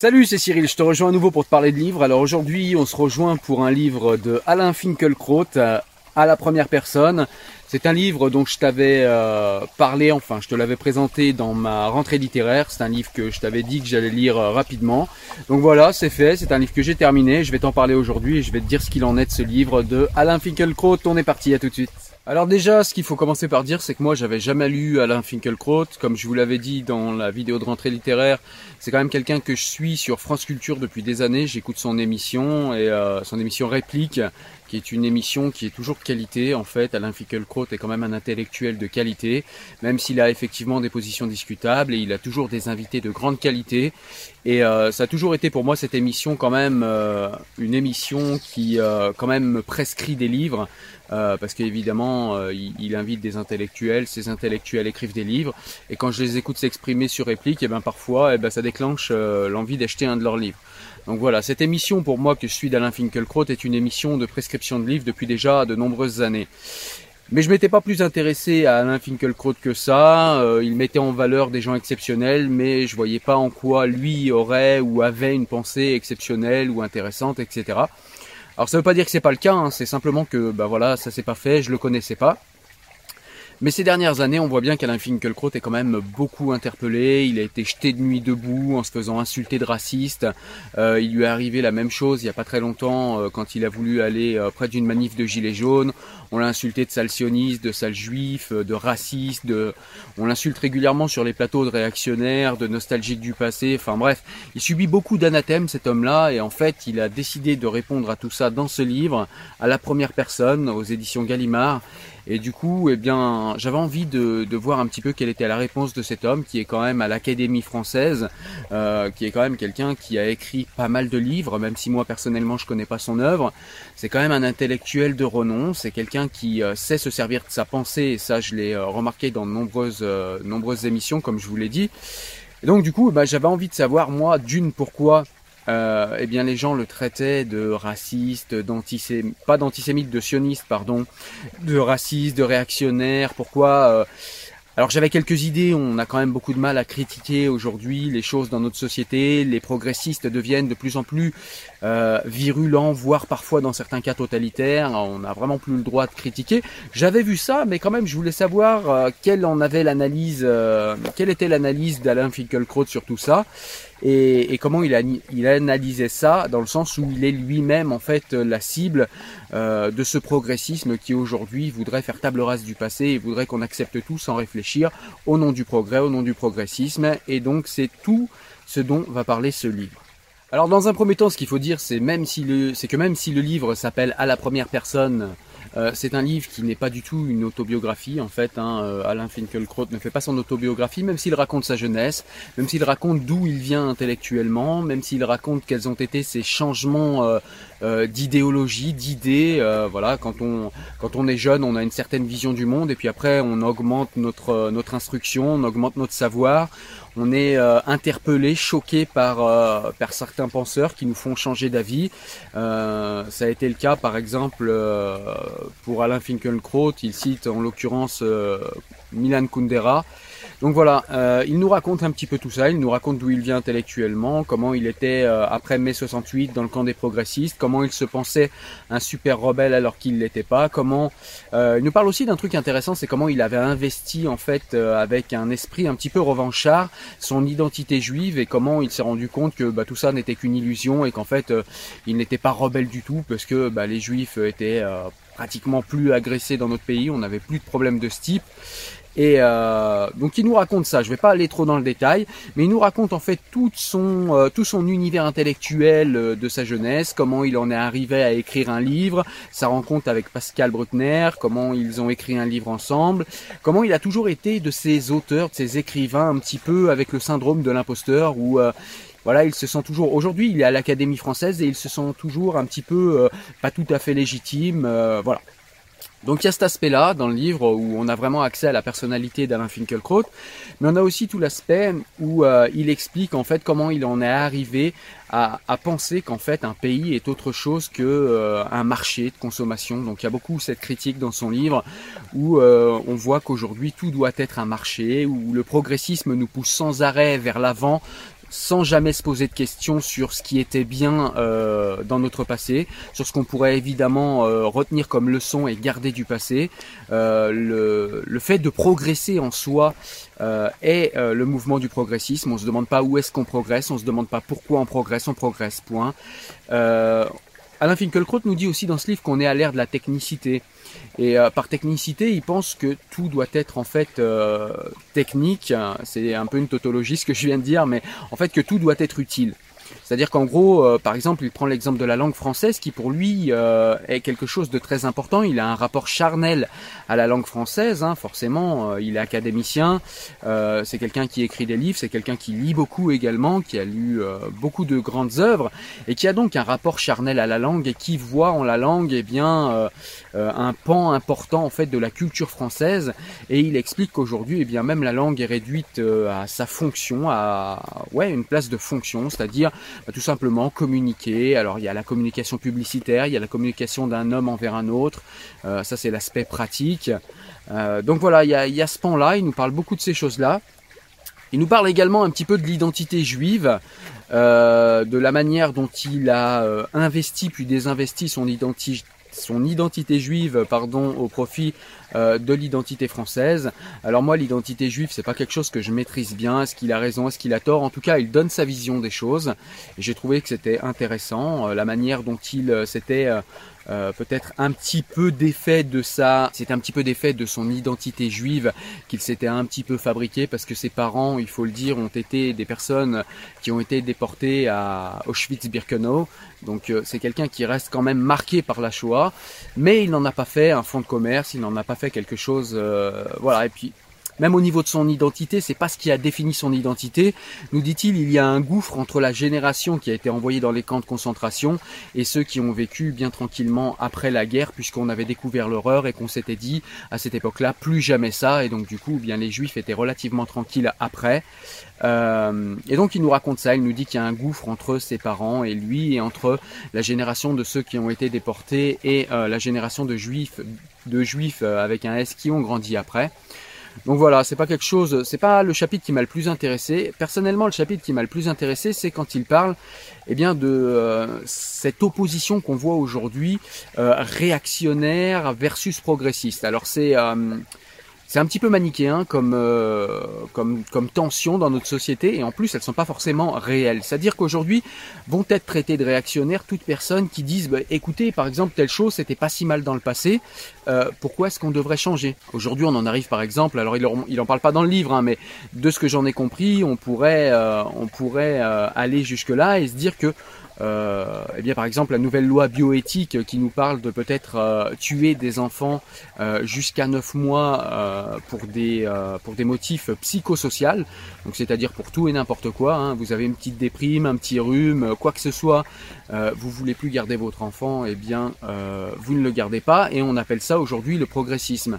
Salut, c'est Cyril, je te rejoins à nouveau pour te parler de livres. Alors aujourd'hui, on se rejoint pour un livre de Alain Finkielkraut euh, à la première personne. C'est un livre dont je t'avais euh, parlé, enfin je te l'avais présenté dans ma rentrée littéraire. C'est un livre que je t'avais dit que j'allais lire euh, rapidement. Donc voilà, c'est fait, c'est un livre que j'ai terminé. Je vais t'en parler aujourd'hui et je vais te dire ce qu'il en est de ce livre de Alain Finkielkraut. On est parti, à tout de suite. Alors déjà, ce qu'il faut commencer par dire, c'est que moi, j'avais jamais lu Alain Finkielkraut. Comme je vous l'avais dit dans la vidéo de rentrée littéraire, c'est quand même quelqu'un que je suis sur France Culture depuis des années. J'écoute son émission et euh, son émission Réplique, qui est une émission qui est toujours de qualité. En fait, Alain Finkielkraut est quand même un intellectuel de qualité, même s'il a effectivement des positions discutables et il a toujours des invités de grande qualité. Et euh, ça a toujours été pour moi cette émission quand même euh, une émission qui quand même me prescrit des livres. Euh, parce qu'évidemment, euh, il, invite des intellectuels, ces intellectuels écrivent des livres, et quand je les écoute s'exprimer sur réplique, et eh ben parfois, eh ben ça déclenche euh, l'envie d'acheter un de leurs livres. Donc voilà, cette émission pour moi que je suis d'Alain Finkielkraut est une émission de prescription de livres depuis déjà de nombreuses années. Mais je m'étais pas plus intéressé à Alain Finkielkraut que ça. il mettait en valeur des gens exceptionnels, mais je voyais pas en quoi lui aurait ou avait une pensée exceptionnelle ou intéressante, etc. Alors ça veut pas dire que c'est pas le cas, hein, c'est simplement que bah voilà, ça s'est pas fait, je le connaissais pas. Mais ces dernières années, on voit bien qu'Alain Finkielkraut est quand même beaucoup interpellé. Il a été jeté de nuit debout en se faisant insulter de raciste. Euh, il lui est arrivé la même chose il n'y a pas très longtemps euh, quand il a voulu aller euh, près d'une manif de gilets jaunes. On l'a insulté de sale sioniste, de sale juif, de raciste. De... On l'insulte régulièrement sur les plateaux de réactionnaires, de nostalgiques du passé. Enfin bref, il subit beaucoup d'anathèmes cet homme-là et en fait, il a décidé de répondre à tout ça dans ce livre, à la première personne, aux éditions Gallimard. Et du coup, eh bien, j'avais envie de, de, voir un petit peu quelle était la réponse de cet homme qui est quand même à l'Académie française, euh, qui est quand même quelqu'un qui a écrit pas mal de livres, même si moi personnellement je connais pas son œuvre. C'est quand même un intellectuel de renom. C'est quelqu'un qui euh, sait se servir de sa pensée. Et ça, je l'ai euh, remarqué dans de nombreuses, euh, nombreuses émissions, comme je vous l'ai dit. Et donc du coup, bah, j'avais envie de savoir moi d'une pourquoi euh, eh bien les gens le traitaient de raciste, d'antisémite, pas d'antisémite, de sioniste, pardon, de raciste, de réactionnaire. Pourquoi euh, alors j'avais quelques idées, on a quand même beaucoup de mal à critiquer aujourd'hui les choses dans notre société, les progressistes deviennent de plus en plus euh, virulents, voire parfois dans certains cas totalitaires, on n'a vraiment plus le droit de critiquer. J'avais vu ça, mais quand même je voulais savoir euh, quelle en avait l'analyse, euh, quelle était l'analyse d'Alain Finkielkraut sur tout ça. Et, comment il, analysait ça dans le sens où il est lui-même en fait la cible euh, de ce progressisme qui aujourd'hui voudrait faire table rase du passé et voudrait qu'on accepte tout sans réfléchir au nom du progrès, au nom du progressisme. Et donc c'est tout ce dont va parler ce livre. Alors dans un premier temps, ce qu'il faut dire, c'est même si le, c'est que même si le livre s'appelle à la première personne euh, c'est un livre qui n'est pas du tout une autobiographie en fait. Hein. Euh, Alain Finkielkraut ne fait pas son autobiographie, même s'il raconte sa jeunesse, même s'il raconte d'où il vient intellectuellement, même s'il raconte quels ont été ses changements euh, d'idéologie, d'idées. voilà, quand on est jeune, on a une certaine vision du monde, et puis après on augmente notre instruction, on augmente notre savoir on est euh, interpellé, choqué par, euh, par certains penseurs qui nous font changer d'avis. Euh, ça a été le cas par exemple pour Alain Finkielkraut, il cite en l'occurrence Milan Kundera, donc voilà, euh, il nous raconte un petit peu tout ça, il nous raconte d'où il vient intellectuellement, comment il était euh, après mai 68 dans le camp des progressistes, comment il se pensait un super rebelle alors qu'il l'était pas, comment euh, il nous parle aussi d'un truc intéressant, c'est comment il avait investi en fait avec un esprit un petit peu revanchard son identité juive et comment il s'est rendu compte que bah, tout ça n'était qu'une illusion et qu'en fait il n'était pas rebelle du tout parce que bah, les juifs étaient pratiquement plus agressés dans notre pays, on n'avait plus de problèmes de ce type. Et euh, donc il nous raconte ça. Je vais pas aller trop dans le détail, mais il nous raconte en fait tout son euh, tout son univers intellectuel euh, de sa jeunesse, comment il en est arrivé à écrire un livre, sa rencontre avec Pascal Bruckner, comment ils ont écrit un livre ensemble, comment il a toujours été de ces auteurs, de ces écrivains un petit peu avec le syndrome de l'imposteur où voilà, il se sent toujours. Aujourd'hui, il est à l'Académie française et il se sent toujours un petit peu pas tout à fait légitime. voilà. Donc il y a cet aspect-là dans le livre où on a vraiment accès à la personnalité d'Alain Finkielkraut, mais on a aussi tout l'aspect où euh, il explique en fait comment il en est arrivé à, penser qu'en fait un pays est autre chose que euh, un marché de consommation. Donc il y a beaucoup cette critique dans son livre où euh, on voit qu'aujourd'hui tout doit être un marché, où le progressisme nous pousse sans arrêt vers l'avant sans jamais se poser de questions sur ce qui était bien euh, dans notre passé, sur ce qu'on pourrait évidemment euh, retenir comme leçon et garder du passé. Euh, le, le, fait de progresser en soi est le mouvement du progressisme. On se demande pas où est-ce qu'on progresse, on se demande pas pourquoi on progresse, on progresse. Point. Alain Finkielkraut nous dit aussi dans ce livre qu'on est à l'ère de la technicité. Et euh, par technicité, il pense que tout doit être en fait euh, technique. C'est un peu une tautologie ce que je viens de dire, mais en fait que tout doit être utile. C'est-à-dire qu'en gros, euh, par exemple, il prend l'exemple de la langue française qui pour lui euh, est quelque chose de très important. Il a un rapport charnel à la langue française, hein, forcément. Euh, il est académicien, c'est quelqu'un qui écrit des livres, c'est quelqu'un qui lit beaucoup également, qui a lu beaucoup de grandes œuvres et qui a donc un rapport charnel à la langue et qui voit en la langue eh bien un pan important en fait de la culture française. Et il explique qu'aujourd'hui, eh bien même la langue est réduite à sa fonction, à ouais une place de fonction, c'est-à-dire bah, tout simplement communiquer. Alors il y a la communication publicitaire, il y a la communication d'un homme envers un autre. Euh, ça c'est l'aspect pratique. Euh, donc voilà, il y a, ce pan-là. Il nous parle beaucoup de ces choses-là. Il nous parle également un petit peu de l'identité juive, euh, de la manière dont il a investi puis désinvesti son identité son identité juive pardon au profit euh, de l'identité française. Alors moi l'identité juive c'est pas quelque chose que je maîtrise bien, est-ce qu'il a raison, est-ce qu'il a tort? En tout cas, il donne sa vision des choses. J'ai trouvé que c'était intéressant euh, la manière dont il euh, s'était peut-être un petit peu d'effet de ça, c'est un petit peu d'effet de son identité juive qu'il s'était un petit peu fabriqué parce que ses parents, il faut le dire, ont été des personnes qui ont été déportées à Auschwitz-Birkenau. Donc c'est quelqu'un qui reste quand même marqué par la Shoah, mais il n'en a pas fait un fonds de commerce, il n'en a pas fait quelque chose, euh, voilà. Et puis même au niveau de son identité, c'est pas ce qui a défini son identité. Nous dit-il, il y a un gouffre entre la génération qui a été envoyée dans les camps de concentration et ceux qui ont vécu bien tranquillement après la guerre, puisqu'on avait découvert l'horreur et qu'on s'était dit à cette époque-là plus jamais ça. Et donc du coup, eh bien les Juifs étaient relativement tranquilles après. Euh, et donc il nous raconte ça, il nous dit qu'il y a un gouffre entre ses parents et lui, et entre la génération de ceux qui ont été déportés et euh, la génération de juifs, de juifs euh, avec un S qui ont grandi après. Donc voilà, c'est pas quelque chose, c'est pas le chapitre qui m'a le plus intéressé. Personnellement, le chapitre qui m'a le plus intéressé, c'est quand il parle, eh bien, de euh, cette opposition qu'on voit aujourd'hui, euh, réactionnaire versus progressiste. Alors c'est euh, c'est un petit peu manichéen comme, euh, comme, comme tension dans notre société et en plus elles sont pas forcément réelles. C'est-à-dire qu'aujourd'hui vont être traitées de réactionnaires toutes personnes qui disent bah, écoutez par exemple telle chose c'était pas si mal dans le passé, euh, pourquoi est-ce qu'on devrait changer? Aujourd'hui on en arrive par exemple, alors il en, il en parle pas dans le livre, hein, mais de ce que j'en ai compris, on pourrait, euh, pourrait aller jusque là et se dire que euh, eh bien par exemple la nouvelle loi bioéthique qui nous parle de peut-être euh, tuer des enfants euh, jusqu'à 9 mois euh, pour des pour des motifs psychosociaux, donc c'est-à-dire pour tout et n'importe quoi. Hein. Vous avez une petite déprime, un petit rhume, quoi que ce soit, vous voulez plus garder votre enfant, eh bien vous ne le gardez pas et on appelle ça aujourd'hui le progressisme.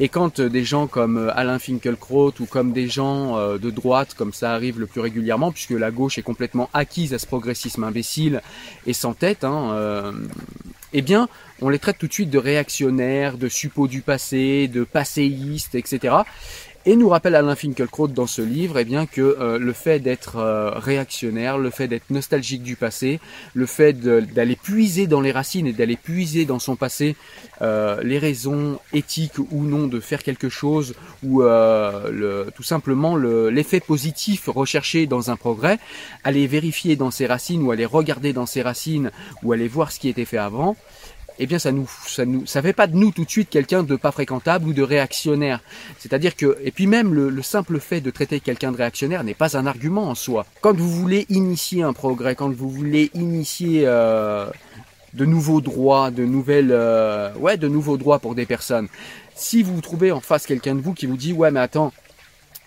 Et quand euh, des gens comme euh, Alain Finkielkraut ou comme des gens euh, de droite, comme ça arrive le plus régulièrement, puisque la gauche est complètement acquise à ce progressisme imbécile et sans tête, hein, eh bien, on les traite tout de suite de réactionnaires, de suppôts du passé, de passéistes, etc. Et nous rappelle Alain Finkielkraut dans ce livre eh bien, que euh, le fait d'être euh, réactionnaire, le fait d'être nostalgique du passé, le fait d'aller puiser dans les racines et d'aller puiser dans son passé euh, les raisons éthiques ou non de faire quelque chose ou tout simplement l'effet positif recherché dans un progrès, aller vérifier dans ses racines ou aller regarder dans ses racines ou aller voir ce qui était fait avant, eh bien ça nous ça nous ça fait pas de nous tout de suite quelqu'un de pas fréquentable ou de réactionnaire. C'est-à-dire que et puis même le, simple fait de traiter quelqu'un de réactionnaire n'est pas un argument en soi. Quand vous voulez initier un progrès, quand vous voulez initier euh, de nouveaux droits, de nouvelles euh, ouais de nouveaux droits pour des personnes. Si vous trouvez en face quelqu'un de vous qui vous dit ouais mais attends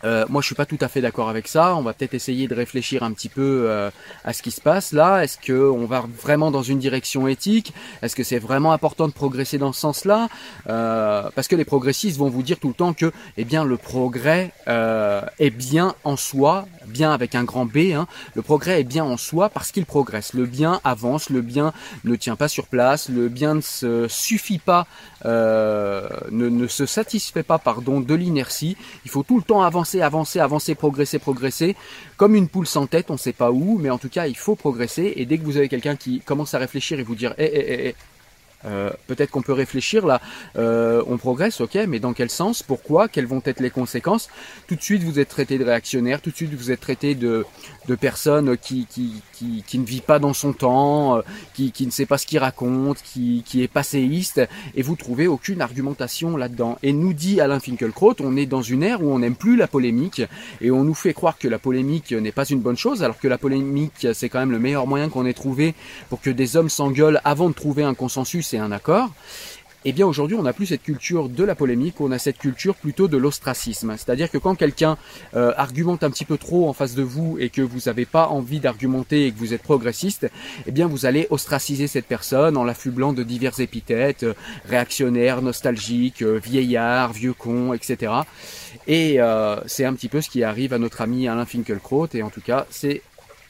euh, moi, je suis pas tout à fait d'accord avec ça. On va peut-être essayer de réfléchir un petit peu euh, à ce qui se passe là. Est-ce que on va vraiment dans une direction éthique? Est-ce que c'est vraiment important de progresser dans ce sens-là? Euh, Parce que les progressistes vont vous dire tout le temps que, eh bien, le progrès est bien en soi, bien avec un grand B. Hein. le progrès est bien en soi parce qu'il progresse. Le bien avance, le bien ne tient pas sur place, le bien ne se suffit pas, ne, ne se satisfait pas, pardon, de l'inertie. Il faut tout le temps avancer avancer, avancer, avancer, progresser, progresser, comme une poule sans tête, on ne sait pas où, mais en tout cas, il faut progresser. Et dès que vous avez quelqu'un qui commence à réfléchir et vous dire, hé, hé, hé, euh, peut-être qu'on peut réfléchir là, euh, on progresse, ok, mais dans quel sens, pourquoi, quelles vont être les conséquences? Tout de suite, vous êtes traité de réactionnaire, tout de suite, vous êtes traité de, de personne qui, qui, qui, qui, ne vit pas dans son temps, euh, qui, qui ne sait pas ce qu'il raconte, qui, qui est passéiste, et vous trouvez aucune argumentation là-dedans. Et nous dit Alain Finkielkraut, on est dans une ère où on n'aime plus la polémique, et on nous fait croire que la polémique n'est pas une bonne chose, alors que la polémique, c'est quand même le meilleur moyen qu'on ait trouvé pour que des hommes s'engueulent avant de trouver un consensus c'est un accord. Eh bien aujourd'hui, on n'a plus cette culture de la polémique, on a cette culture plutôt de l'ostracisme. C'est-à-dire que quand quelqu'un euh, argumente un petit peu trop en face de vous et que vous n'avez pas envie d'argumenter et que vous êtes progressiste, eh bien vous allez ostraciser cette personne en l'affublant de divers épithètes, euh, réactionnaire, nostalgique, euh, vieillard, vieux con, etc. Et c'est un petit peu ce qui arrive à notre ami Alain Finkielkraut et en tout cas c'est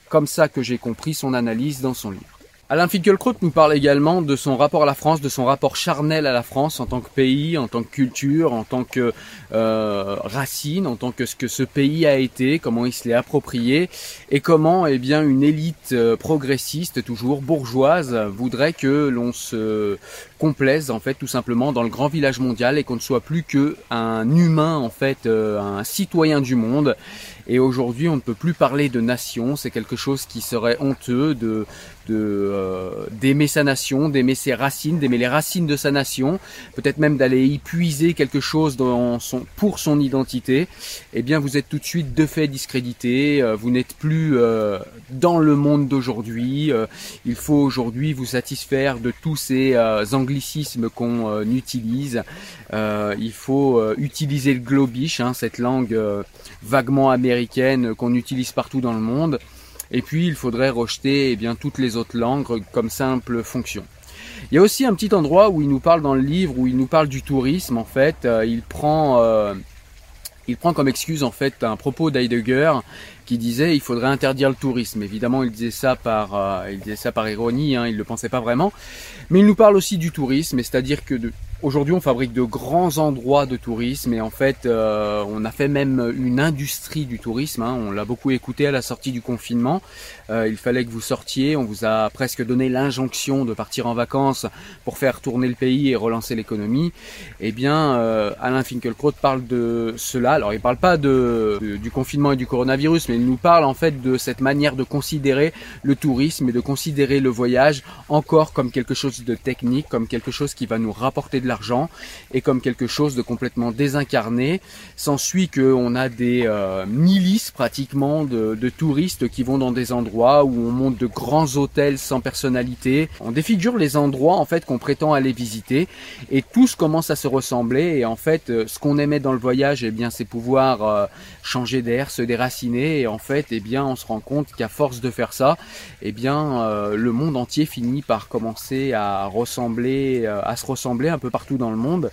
comme ça que j'ai compris son analyse dans son livre. Alain Finkielkraut nous parle également de son rapport à la France, de son rapport charnel à la France en tant que pays, en tant que culture, en tant que euh, racine, en tant que ce que ce pays a été, comment il se l'est approprié et comment eh bien une élite euh, progressiste, toujours bourgeoise, voudrait que l'on se complaise en fait tout simplement dans le grand village mondial et qu'on ne soit plus que un humain en fait, euh, un citoyen du monde et aujourd'hui, on ne peut plus parler de nation. C'est quelque chose qui serait honteux de euh, d'aimer sa nation, d'aimer ses racines, d'aimer les racines de sa nation, peut-être même d'aller y puiser quelque chose pour son identité. Eh bien, vous êtes tout de suite de fait discrédité. Euh, vous n'êtes plus euh, dans le monde d'aujourd'hui. il faut aujourd'hui vous satisfaire de tous ces anglicismes qu'on utilise. il faut utiliser le globish, hein, cette langue vaguement qu'on utilise partout dans le monde. Et puis il faudrait rejeter eh bien, toutes les autres langues comme simple fonction. Il y a aussi un petit endroit où il nous parle dans le livre, où il nous parle du tourisme en fait. Euh, il prend euh, il prend comme excuse en fait un propos d'Heidegger qui disait il faudrait interdire le tourisme. Évidemment, il disait ça par euh, il disait ça par ironie, hein, il le pensait pas vraiment. Mais il nous parle aussi du tourisme, c'est-à-dire que de, Aujourd'hui, on fabrique de grands endroits de tourisme et en fait, euh, on a fait même une industrie du tourisme. Hein. On l'a beaucoup écouté à la sortie du confinement. Euh, il fallait que vous sortiez. On vous a presque donné l'injonction de partir en vacances pour faire tourner le pays et relancer l'économie. Eh bien, euh, Alain Finkielkraut parle de cela. Alors, il parle pas de, du confinement et du coronavirus, mais il nous parle en fait de cette manière de considérer le tourisme et de considérer le voyage encore comme quelque chose de technique, comme quelque chose qui va nous rapporter de et comme quelque chose de complètement désincarné. S'ensuit qu'on a des euh, milices pratiquement de, de, touristes qui vont dans des endroits où on monte de grands hôtels sans personnalité. On défigure les endroits en fait qu'on prétend aller visiter et tous commencent à se ressembler et en fait euh, ce qu'on aimait dans le voyage eh bien c'est pouvoir euh, changer d'air, se déraciner et en fait eh bien on se rend compte qu'à force de faire ça eh bien le monde entier finit par commencer à ressembler à se ressembler un peu partout partout dans le monde.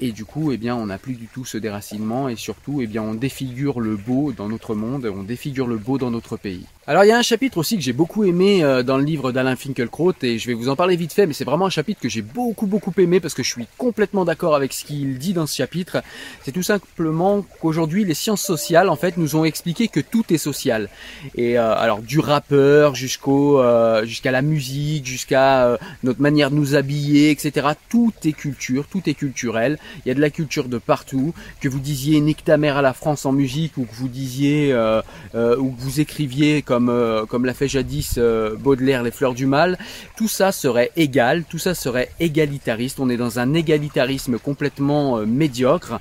Et du coup, eh bien, on n'a plus du tout ce déracinement et surtout, eh bien, on défigure le beau dans notre monde, on défigure le beau dans notre pays. Alors il y a un chapitre aussi que j'ai beaucoup aimé euh, dans le livre d'Alain Finkielkraut et je vais vous en parler vite fait mais c'est vraiment un chapitre que j'ai beaucoup beaucoup aimé parce que je suis complètement d'accord avec ce qu'il dit dans ce chapitre. C'est tout simplement qu'aujourd'hui les sciences sociales en fait nous ont expliqué que tout est social. Et euh, alors du rappeur jusqu'au euh, jusqu'à la musique, jusqu'à notre manière de nous habiller, etc. Tout est culture, tout est culturel. Il y a de la culture de partout. Que vous disiez nique ta mère à la France en musique ou que vous disiez ou que vous écriviez comme euh, comme, l'a fait jadis euh, Baudelaire, Les Fleurs du Mal, tout ça serait égal, tout ça serait égalitariste. On est dans un égalitarisme complètement euh, médiocre.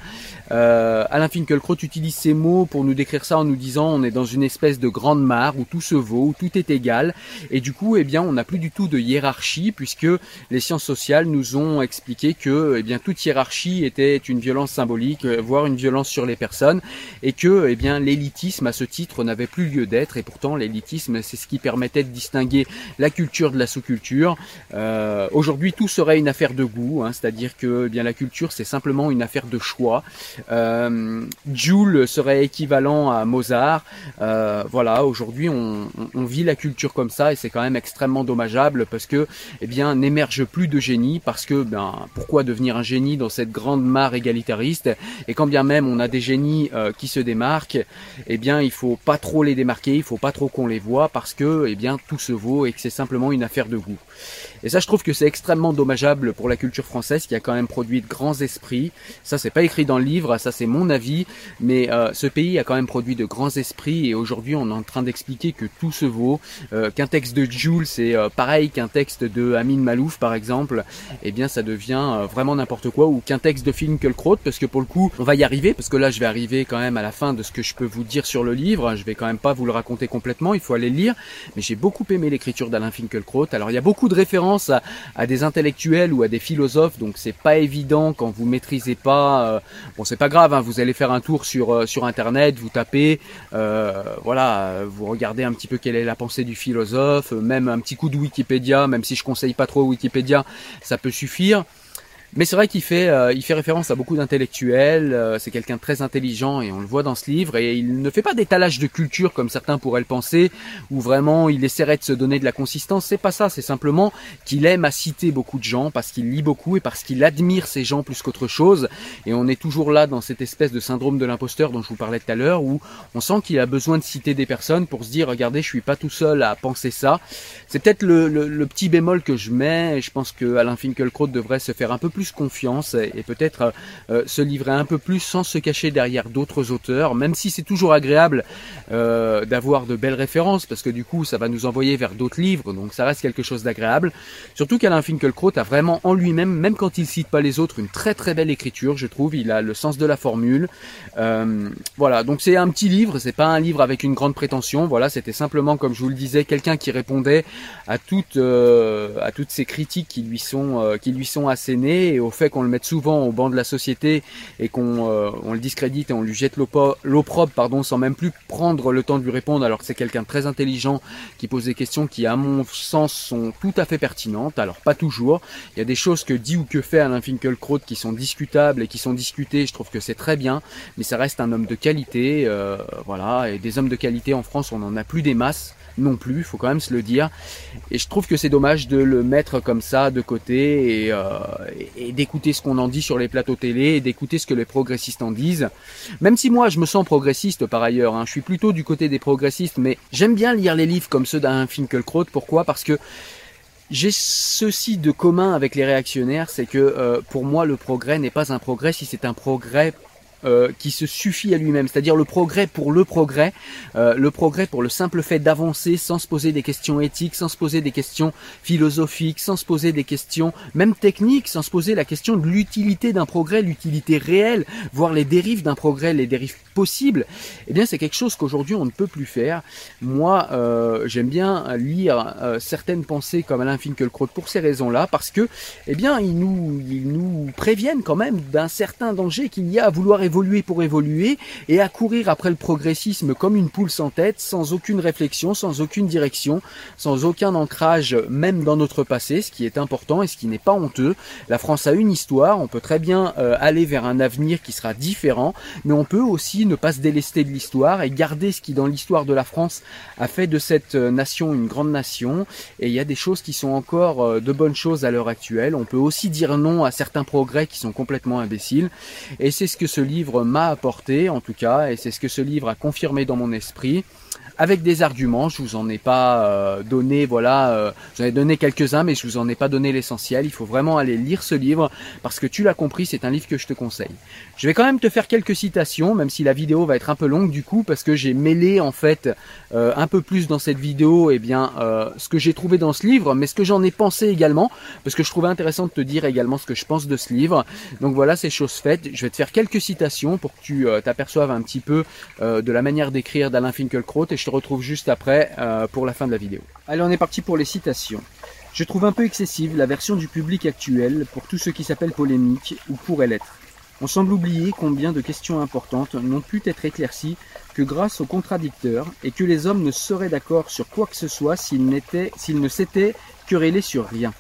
Alain Finkielkraut utilise ces mots pour nous décrire ça en nous disant on est dans une espèce de grande mare où tout se vaut, où tout est égal. Et du coup, eh bien, on n'a plus du tout de hiérarchie puisque les sciences sociales nous ont expliqué que, eh bien, toute hiérarchie était une violence symbolique, voire une violence sur les personnes, et que, eh bien, l'élitisme à ce titre n'avait plus lieu d'être. Et pourtant, l'élitisme, c'est ce qui permettait de distinguer la culture de la sous-culture. Euh, aujourd'hui, tout serait une affaire de goût, hein, c'est-à-dire que eh bien la culture, c'est simplement une affaire de choix. Euh, Joule serait équivalent à Mozart. Euh, voilà, aujourd'hui, on, vit la culture comme ça et c'est quand même extrêmement dommageable parce que, eh bien, n'émerge plus de génie parce que, ben, pourquoi devenir un génie dans cette grande mare égalitariste? Et quand bien même on a des génies euh, qui se démarquent, eh bien, il faut pas trop les démarquer, il faut pas trop qu'on les voit parce que, eh bien, tout se vaut et que c'est simplement une affaire de goût. Et ça, je trouve que c'est extrêmement dommageable pour la culture française qui a quand même produit de grands esprits. Ça, c'est pas écrit dans le livre, ça c'est mon avis, mais euh, ce pays a quand même produit de grands esprits et aujourd'hui, on est en train d'expliquer que tout se vaut, euh, qu'un texte de Jules c'est euh, pareil qu'un texte de Amin Malouf par exemple, eh bien ça devient vraiment n'importe quoi ou qu'un texte de Finkelkraut parce que pour le coup, on va y arriver parce que là, je vais arriver quand même à la fin de ce que je peux vous dire sur le livre. Je vais quand même pas vous le raconter complètement, il faut aller le lire, mais j'ai beaucoup aimé l'écriture d'Alain Finkelkraut. Alors il y a beaucoup de références à, des intellectuels ou à des philosophes, donc c'est pas évident quand vous maîtrisez pas. Euh, bon, c'est pas grave, hein, vous allez faire un tour sur euh, sur internet, vous tapez, euh, voilà, vous regardez un petit peu quelle est la pensée du philosophe, même un petit coup de Wikipédia, même si je conseille pas trop Wikipédia, ça peut suffire. Mais c'est vrai qu'il fait, euh, il fait référence à beaucoup d'intellectuels. Euh, c'est quelqu'un de très intelligent et on le voit dans ce livre. Et il ne fait pas d'étalage de culture comme certains pourraient le penser, où vraiment il essaierait de se donner de la consistance. C'est pas ça. C'est simplement qu'il aime à citer beaucoup de gens parce qu'il lit beaucoup et parce qu'il admire ces gens plus qu'autre chose. Et on est toujours là dans cette espèce de syndrome de l'imposteur dont je vous parlais tout à l'heure, où on sent qu'il a besoin de citer des personnes pour se dire regardez, je suis pas tout seul à penser ça. C'est peut-être le, petit bémol que je mets. Et je pense que Alain Finkielkraut devrait se faire un peu plus confiance et, peut-être euh, euh, se livrer un peu plus sans se cacher derrière d'autres auteurs, même si c'est toujours agréable euh, d'avoir de belles références, parce que du coup ça va nous envoyer vers d'autres livres, donc ça reste quelque chose d'agréable. Surtout qu'Alain Finkielkraut a vraiment en lui-même, même quand il cite pas les autres, une très très belle écriture, je trouve. Il a le sens de la formule. voilà, donc c'est un petit livre, c'est pas un livre avec une grande prétention. Voilà, c'était simplement, comme je vous le disais, quelqu'un qui répondait à toutes à toutes ces critiques qui lui sont qui lui sont assénées et au fait qu'on le mette souvent au banc de la société et qu'on euh, le discrédite et on lui jette l'opprobre pardon sans même plus prendre le temps de lui répondre alors que c'est quelqu'un de très intelligent qui pose des questions qui à mon sens sont tout à fait pertinentes. Alors pas toujours. Il y a des choses que dit ou que fait Alain Finkielkraut qui sont discutables et qui sont discutées. Je trouve que c'est très bien. Mais ça reste un homme de qualité euh, voilà. Et des hommes de qualité en France on en a plus des masses non plus, il faut quand même se le dire. Et je trouve que c'est dommage de le mettre comme ça de côté et, euh, et d'écouter ce qu'on en dit sur les plateaux télé et d'écouter ce que les progressistes en disent. Même si moi je me sens progressiste par ailleurs, hein, je suis plutôt du côté des progressistes, mais j'aime bien lire les livres comme ceux d'un Finkelkraut. Pourquoi? Parce que j'ai ceci de commun avec les réactionnaires, c'est que euh, pour moi le progrès n'est pas un progrès si c'est un progrès euh, qui se suffit à lui-même, c'est-à-dire le progrès pour le progrès, euh, le progrès pour le simple fait d'avancer sans se poser des questions éthiques, sans se poser des questions philosophiques, sans se poser des questions même techniques, sans se poser la question de l'utilité d'un progrès, l'utilité réelle, voire les dérives d'un progrès, les dérives possibles. Eh bien, c'est quelque chose qu'aujourd'hui on ne peut plus faire. Moi, euh, j'aime bien lire certaines pensées comme Alain Finkielkraut pour ces raisons-là, parce que, eh bien, ils nous, ils nous préviennent quand même d'un certain danger qu'il y a à vouloir évoluer pour évoluer et à courir après le progressisme comme une poule sans tête, sans aucune réflexion, sans aucune direction, sans aucun ancrage même dans notre passé, ce qui est important et ce qui n'est pas honteux. La France a une histoire, on peut très bien euh, aller vers un avenir qui sera différent, mais on peut aussi ne pas se délester de l'histoire et garder ce qui dans l'histoire de la France a fait de cette euh, nation une grande nation. Et il y a des choses qui sont encore euh, de bonnes choses à l'heure actuelle. On peut aussi dire non à certains progrès qui sont complètement imbéciles. Et c'est ce que ce livre m'a apporté en tout cas, et c'est ce que ce livre a confirmé dans mon esprit avec des arguments. Je vous en ai pas euh, donné, voilà, euh, j'en ai donné quelques-uns, mais je vous en ai pas donné l'essentiel. Il faut vraiment aller lire ce livre parce que tu l'as compris, c'est un livre que je te conseille. Je vais quand même te faire quelques citations, même si la vidéo va être un peu longue du coup, parce que j'ai mêlé en fait euh, un peu plus dans cette vidéo, eh bien ce que j'ai trouvé dans ce livre, mais ce que j'en ai pensé également, parce que je trouvais intéressant de te dire également ce que je pense de ce livre. Donc voilà, c'est chose faite. Je vais te faire quelques citations pour que tu t'aperçoives un petit peu de la manière d'écrire d'Alain Finkielkraut et je retrouve juste après euh, pour la fin de la vidéo. Allez, on est parti pour les citations. Je trouve un peu excessive la version du public actuel pour tout ce qui s'appelle polémique ou pourrait l'être. On semble oublier combien de questions importantes n'ont pu être éclaircies que grâce aux contradicteurs et que les hommes ne seraient d'accord sur quoi que ce soit s'ils, s'ils ne s'étaient querellés sur rien.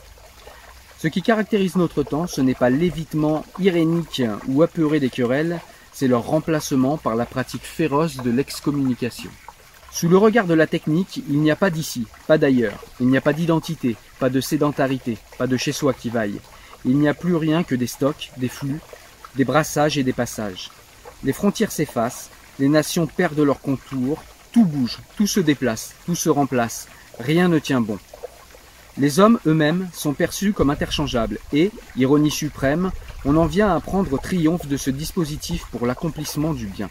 Ce qui caractérise notre temps, ce n'est pas l'évitement irénique ou apeuré des querelles, c'est leur remplacement par la pratique féroce de l'excommunication. Sous le regard de la technique, il n'y a pas d'ici, pas d'ailleurs, il n'y a pas d'identité, pas de sédentarité, pas de chez soi qui vaille. Il n'y a plus rien que des stocks, des flux, des brassages et des passages. Les frontières s'effacent, les nations perdent leur contour, tout bouge, tout se déplace, tout se remplace, rien ne tient bon. Les hommes eux-mêmes sont perçus comme interchangeables et, ironie suprême, on en vient à prendre triomphe de ce dispositif pour l'accomplissement du bien.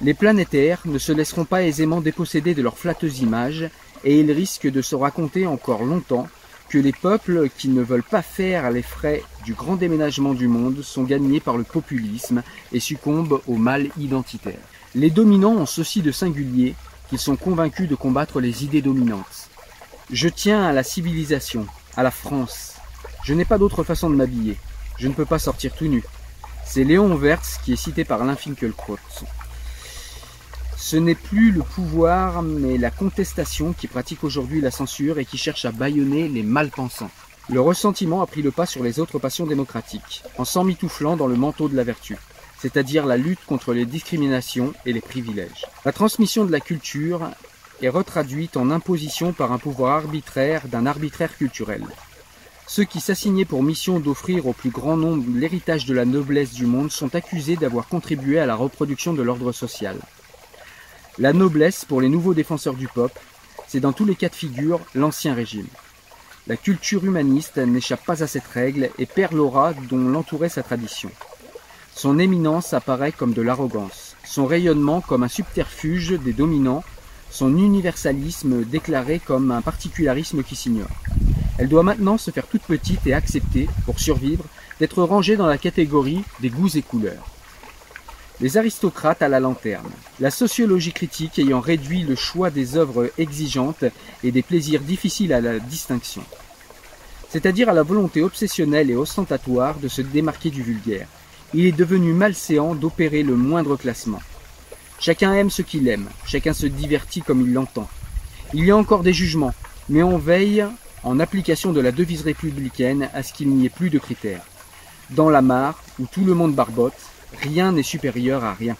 Les planétaires ne se laisseront pas aisément déposséder de leurs flatteuses images, et ils risquent de se raconter encore longtemps que les peuples qui ne veulent pas faire les frais du grand déménagement du monde sont gagnés par le populisme et succombent au mal identitaire. Les dominants ont ceci de singulier qu'ils sont convaincus de combattre les idées dominantes. Je tiens à la civilisation, à la France. Je n'ai pas d'autre façon de m'habiller. Je ne peux pas sortir tout nu. C'est Léon Wertz qui est cité par Alain Finkielkraut. Ce n'est plus le pouvoir, mais la contestation qui pratique aujourd'hui la censure et qui cherche à bâillonner les malpensants. Le ressentiment a pris le pas sur les autres passions démocratiques, en s'emmitouflant dans le manteau de la vertu, c'est-à-dire la lutte contre les discriminations et les privilèges. La transmission de la culture est retraduite en imposition par un pouvoir arbitraire d'un arbitraire culturel. Ceux qui s'assignaient pour mission d'offrir au plus grand nombre l'héritage de la noblesse du monde sont accusés d'avoir contribué à la reproduction de l'ordre social. La noblesse, pour les nouveaux défenseurs du peuple, c'est dans tous les cas de figure l'ancien régime. La culture humaniste n'échappe pas à cette règle et perd l'aura dont l'entourait sa tradition. Son éminence apparaît comme de l'arrogance, son rayonnement comme un subterfuge des dominants, son universalisme déclaré comme un particularisme qui s'ignore. Elle doit maintenant se faire toute petite et accepter, pour survivre, d'être rangée dans la catégorie des goûts et couleurs les aristocrates à la lanterne, la sociologie critique ayant réduit le choix des œuvres exigeantes et des plaisirs difficiles à la distinction, c'est-à-dire à la volonté obsessionnelle et ostentatoire de se démarquer du vulgaire. Il est devenu malséant d'opérer le moindre classement. Chacun aime ce qu'il aime, chacun se divertit comme il l'entend. Il y a encore des jugements, mais on veille, en application de la devise républicaine, à ce qu'il n'y ait plus de critères. Dans la mare, où tout le monde barbote, Rien n'est supérieur à rien.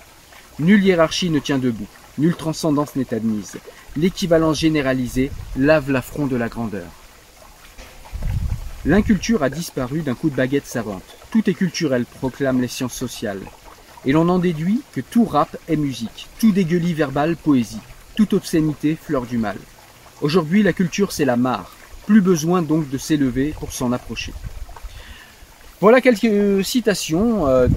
Nulle hiérarchie ne tient debout, nulle transcendance n'est admise. L'équivalence généralisée lave l'affront de la grandeur. L'inculture a disparu d'un coup de baguette savante. Tout est culturel, proclament les sciences sociales. Et l'on en déduit que tout rap est musique, tout dégueulis verbal poésie, toute obscénité fleur du mal. Aujourd'hui, la culture c'est la mare. Plus besoin donc de s'élever pour s'en approcher. Voilà quelques citations euh,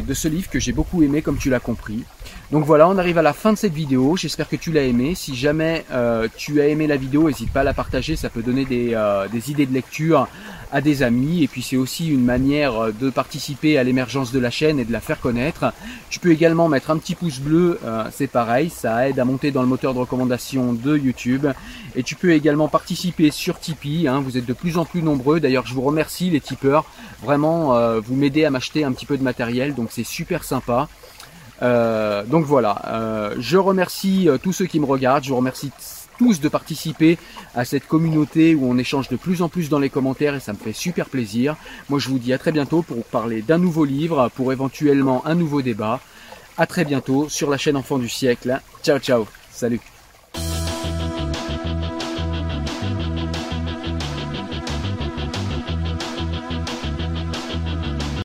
de, ce livre que j'ai beaucoup aimé comme tu l'as compris. Donc voilà, on arrive à la fin de cette vidéo. J'espère que tu l'as aimé. Si jamais euh, tu as aimé la vidéo, n'hésite pas à la partager. Ça peut donner des, euh, des idées de lecture à des amis. Et puis c'est aussi une manière de participer à l'émergence de la chaîne et de la faire connaître. Tu peux également mettre un petit pouce bleu. c'est pareil, ça aide à monter dans le moteur de recommandation de YouTube. Et tu peux également participer sur Tipeee. Hein. Vous êtes de plus en plus nombreux. D'ailleurs, je vous remercie les tipeurs. Vraiment, vous m'aidez à m'acheter un petit peu de matériel. Donc c'est super sympa. Euh, donc voilà, euh, je remercie euh, tous ceux qui me regardent, je vous remercie de participer à cette communauté où on échange de plus en plus dans les commentaires et ça me fait super plaisir. Moi je vous dis à très bientôt pour parler d'un nouveau livre, pour éventuellement un nouveau débat. À très bientôt sur la chaîne Enfant du siècle. Ciao ciao, salut